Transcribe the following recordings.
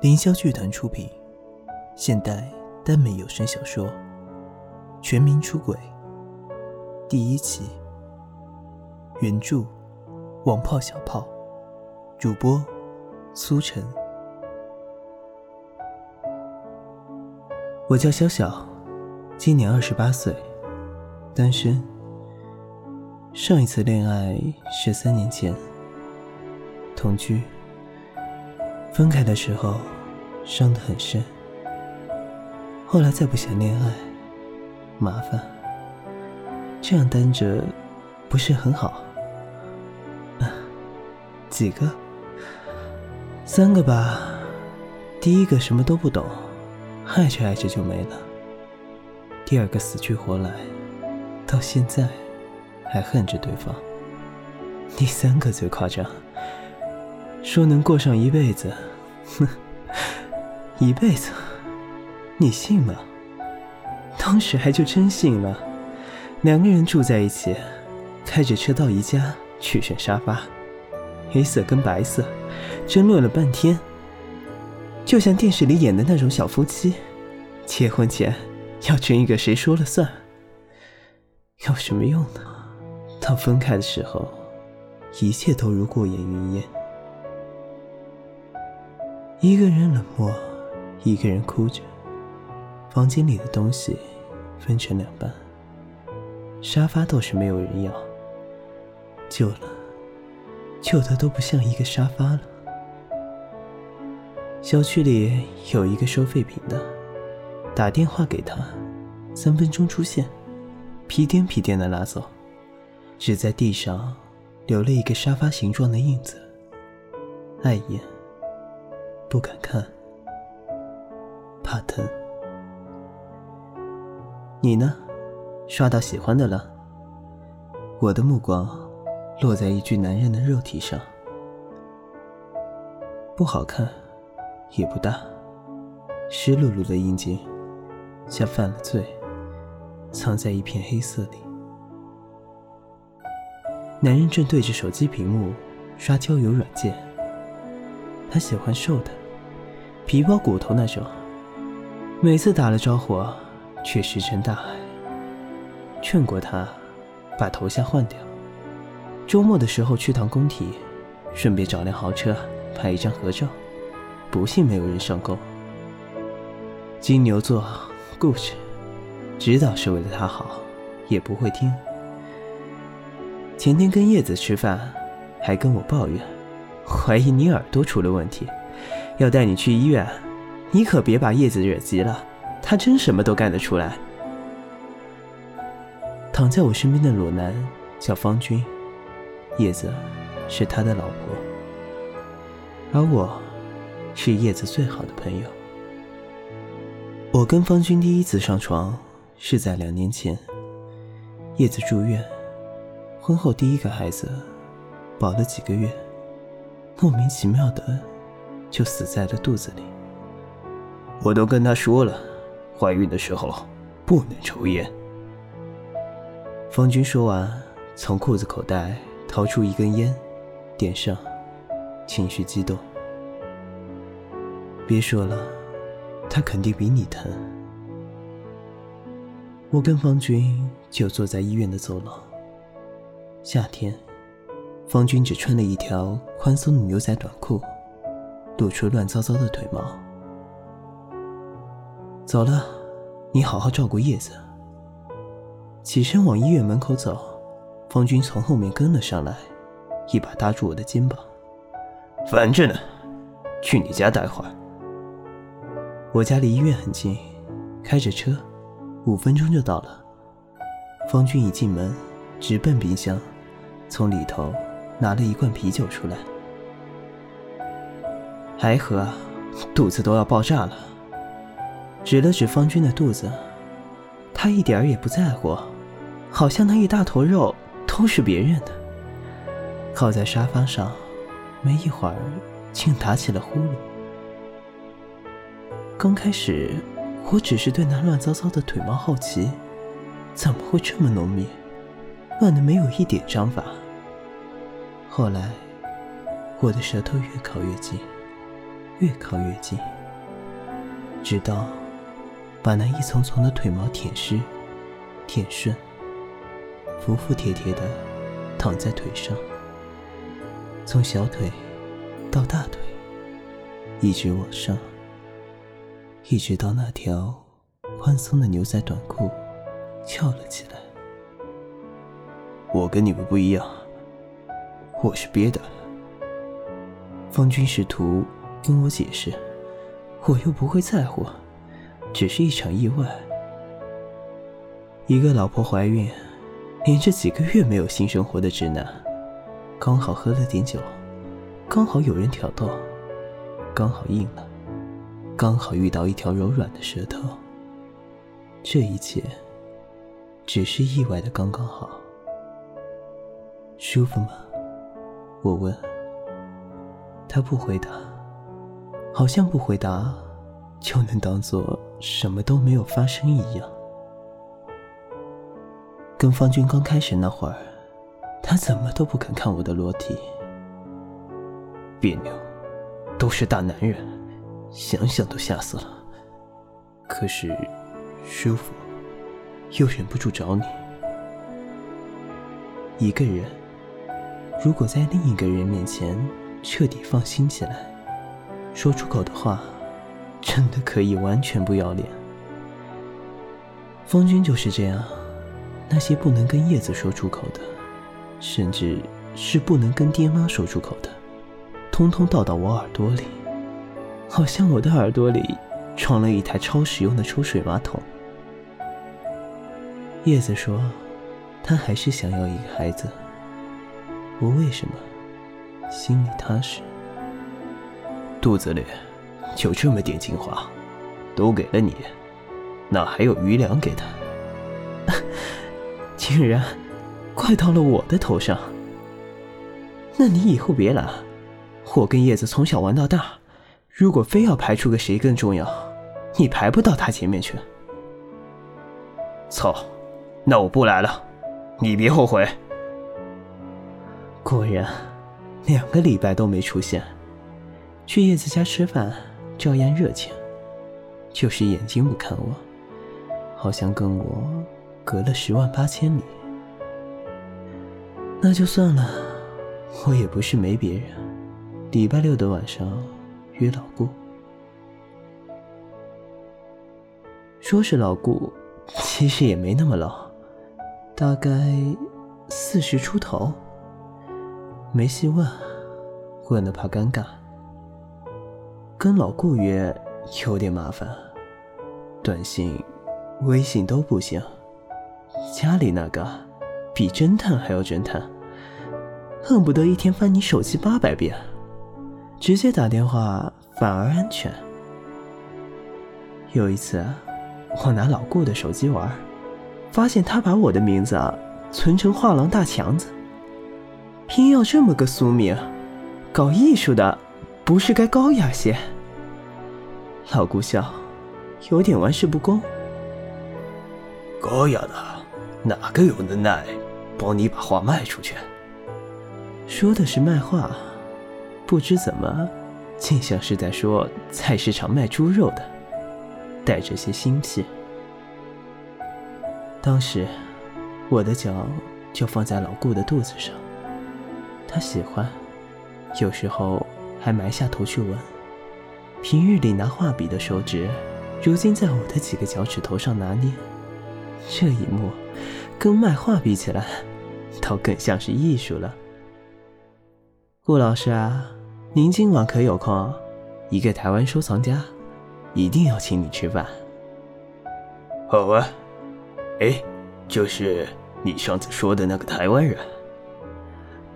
凌霄剧团出品，现代耽美有声小说《全民出轨》第一期，原著王炮小炮，主播苏晨。我叫小小，今年二十八岁，单身。上一次恋爱是三年前，同居。分开的时候，伤得很深。后来再不想恋爱，麻烦，这样单着，不是很好？几个？三个吧。第一个什么都不懂，爱着爱着就没了。第二个死去活来，到现在还恨着对方。第三个最夸张。说能过上一辈子，哼，一辈子，你信吗？当时还就真信了。两个人住在一起，开着车到宜家去选沙发，黑色跟白色，争论了半天，就像电视里演的那种小夫妻，结婚前要争一个谁说了算。有什么用呢？到分开的时候，一切都如过眼云烟。一个人冷漠，一个人哭着。房间里的东西分成两半。沙发倒是没有人要，旧了，旧的都不像一个沙发了。小区里有一个收废品的，打电话给他，三分钟出现，屁颠屁颠的拉走，只在地上留了一个沙发形状的印子，碍眼。不敢看，怕疼。你呢？刷到喜欢的了？我的目光落在一具男人的肉体上，不好看，也不大，湿漉漉的阴茎，像犯了罪，藏在一片黑色里。男人正对着手机屏幕刷交友软件，他喜欢瘦的。皮包骨头那种，每次打了招呼，却石沉大海。劝过他，把头像换掉。周末的时候去趟工体，顺便找辆豪车拍一张合照。不信没有人上钩。金牛座，固执，知道是为了他好，也不会听。前天跟叶子吃饭，还跟我抱怨，怀疑你耳朵出了问题。要带你去医院，你可别把叶子惹急了，他真什么都干得出来。躺在我身边的裸男叫方军，叶子是他的老婆，而我是叶子最好的朋友。我跟方军第一次上床是在两年前，叶子住院，婚后第一个孩子保了几个月，莫名其妙的。就死在了肚子里。我都跟他说了，怀孕的时候不能抽烟。方军说完，从裤子口袋掏出一根烟，点上，情绪激动。别说了，他肯定比你疼。我跟方军就坐在医院的走廊。夏天，方军只穿了一条宽松的牛仔短裤。露出乱糟糟的腿毛。走了，你好好照顾叶子。起身往医院门口走，方军从后面跟了上来，一把搭住我的肩膀。烦着呢，去你家待会儿。我家离医院很近，开着车，五分钟就到了。方军一进门，直奔冰箱，从里头拿了一罐啤酒出来。还喝，肚子都要爆炸了。指了指方军的肚子，他一点儿也不在乎，好像那一大坨肉都是别人的。靠在沙发上，没一会儿，竟打起了呼噜。刚开始，我只是对那乱糟糟的腿毛好奇，怎么会这么浓密，乱的没有一点章法。后来，我的舌头越靠越近。越靠越近，直到把那一丛丛的腿毛舔湿、舔顺，服服帖帖的躺在腿上，从小腿到大腿，一直往上，一直到那条宽松的牛仔短裤翘了起来。我跟你们不一样，我是憋的。方军试图跟我解释，我又不会在乎，只是一场意外。一个老婆怀孕，连着几个月没有性生活的直男，刚好喝了点酒，刚好有人挑逗，刚好硬了，刚好遇到一条柔软的舌头。这一切，只是意外的刚刚好。舒服吗？我问。他不回答，好像不回答就能当做什么都没有发生一样。跟方军刚开始那会儿，他怎么都不肯看我的裸体，别扭，都是大男人，想想都吓死了。可是舒服，又忍不住找你。一个人。如果在另一个人面前彻底放心起来，说出口的话，真的可以完全不要脸。方君就是这样，那些不能跟叶子说出口的，甚至是不能跟爹妈说出口的，通通倒到我耳朵里，好像我的耳朵里装了一台超实用的抽水马桶。叶子说，她还是想要一个孩子。我为什么心里踏实？肚子里就这么点精华，都给了你，哪还有余粮给他？竟然怪到了我的头上。那你以后别来，我跟叶子从小玩到大，如果非要排出个谁更重要，你排不到他前面去。操，那我不来了，你别后悔。果然，两个礼拜都没出现。去叶子家吃饭，照样热情，就是眼睛不看我，好像跟我隔了十万八千里。那就算了，我也不是没别人。礼拜六的晚上约老顾，说是老顾，其实也没那么老，大概四十出头。没细问，问了怕尴尬。跟老顾约有点麻烦，短信、微信都不行。家里那个比侦探还要侦探，恨不得一天翻你手机八百遍。直接打电话反而安全。有一次，我拿老顾的手机玩，发现他把我的名字存成画廊大强子。偏要这么个俗名，搞艺术的不是该高雅些？老顾笑，有点玩世不恭。高雅的哪个有能耐帮你把画卖出去？说的是卖画，不知怎么，竟像是在说菜市场卖猪肉的，带着些心气。当时，我的脚就放在老顾的肚子上。他喜欢，有时候还埋下头去闻。平日里拿画笔的手指，如今在我的几个脚趾头上拿捏。这一幕，跟卖画比起来，倒更像是艺术了。顾老师啊，您今晚可有空？一个台湾收藏家，一定要请你吃饭。好啊，哎，就是你上次说的那个台湾人。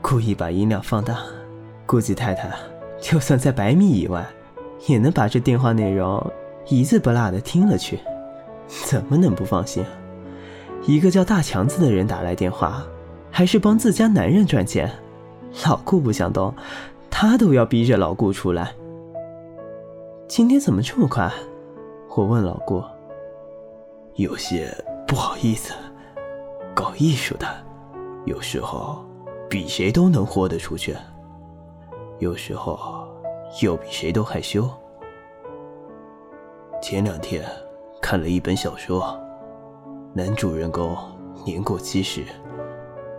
故意把音量放大，估计太太就算在百米以外，也能把这电话内容一字不落的听了去。怎么能不放心？一个叫大强子的人打来电话，还是帮自家男人赚钱。老顾不想动，他都要逼着老顾出来。今天怎么这么快？我问老顾。有些不好意思，搞艺术的，有时候。比谁都能豁得出去，有时候又比谁都害羞。前两天看了一本小说，男主人公年过七十，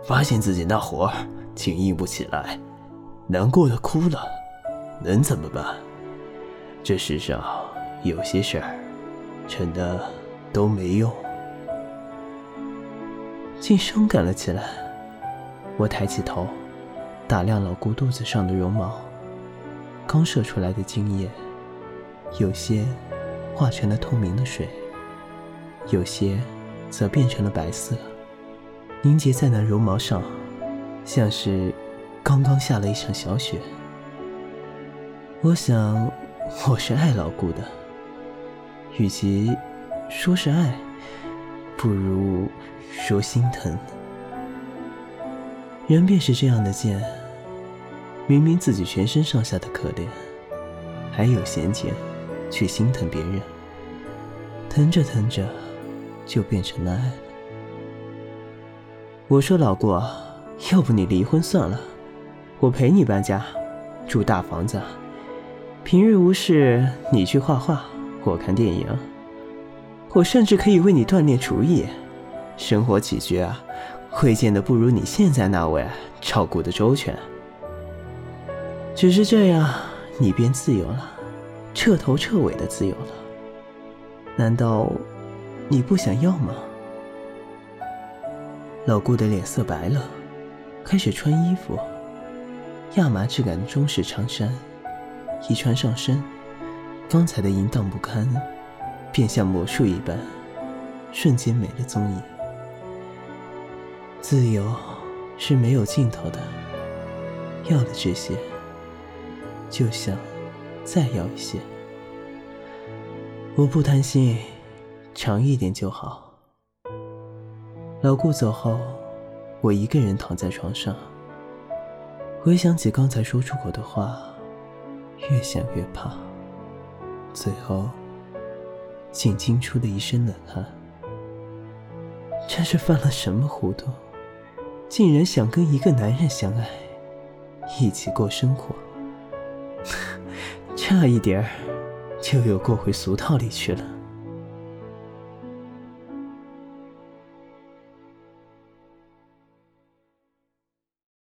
发现自己那活儿竟硬不起来，难过的哭了。能怎么办？这世上有些事儿，真的都没用。竟伤感了起来。我抬起头，打量老姑肚子上的绒毛，刚射出来的精液，有些化成了透明的水，有些则变成了白色，凝结在那绒毛上，像是刚刚下了一场小雪。我想，我是爱老姑的，与其说是爱，不如说心疼。人便是这样的贱，明明自己全身上下的可怜，还有闲钱去心疼别人，疼着疼着就变成了爱了。我说老顾，要不你离婚算了，我陪你搬家，住大房子，平日无事你去画画，我看电影，我甚至可以为你锻炼厨艺，生活起居啊。会见的不如你现在那位照顾的周全，只是这样，你便自由了，彻头彻尾的自由了。难道你不想要吗？老顾的脸色白了，开始穿衣服。亚麻质感的中式长衫，一穿上身，刚才的淫荡不堪，便像魔术一般，瞬间没了踪影。自由是没有尽头的，要的这些，就想再要一些。我不贪心，长一点就好。老顾走后，我一个人躺在床上，回想起刚才说出口的话，越想越怕，最后竟惊出了一身冷汗。这是犯了什么糊涂？竟然想跟一个男人相爱，一起过生活，差一点儿就又过回俗套里去了。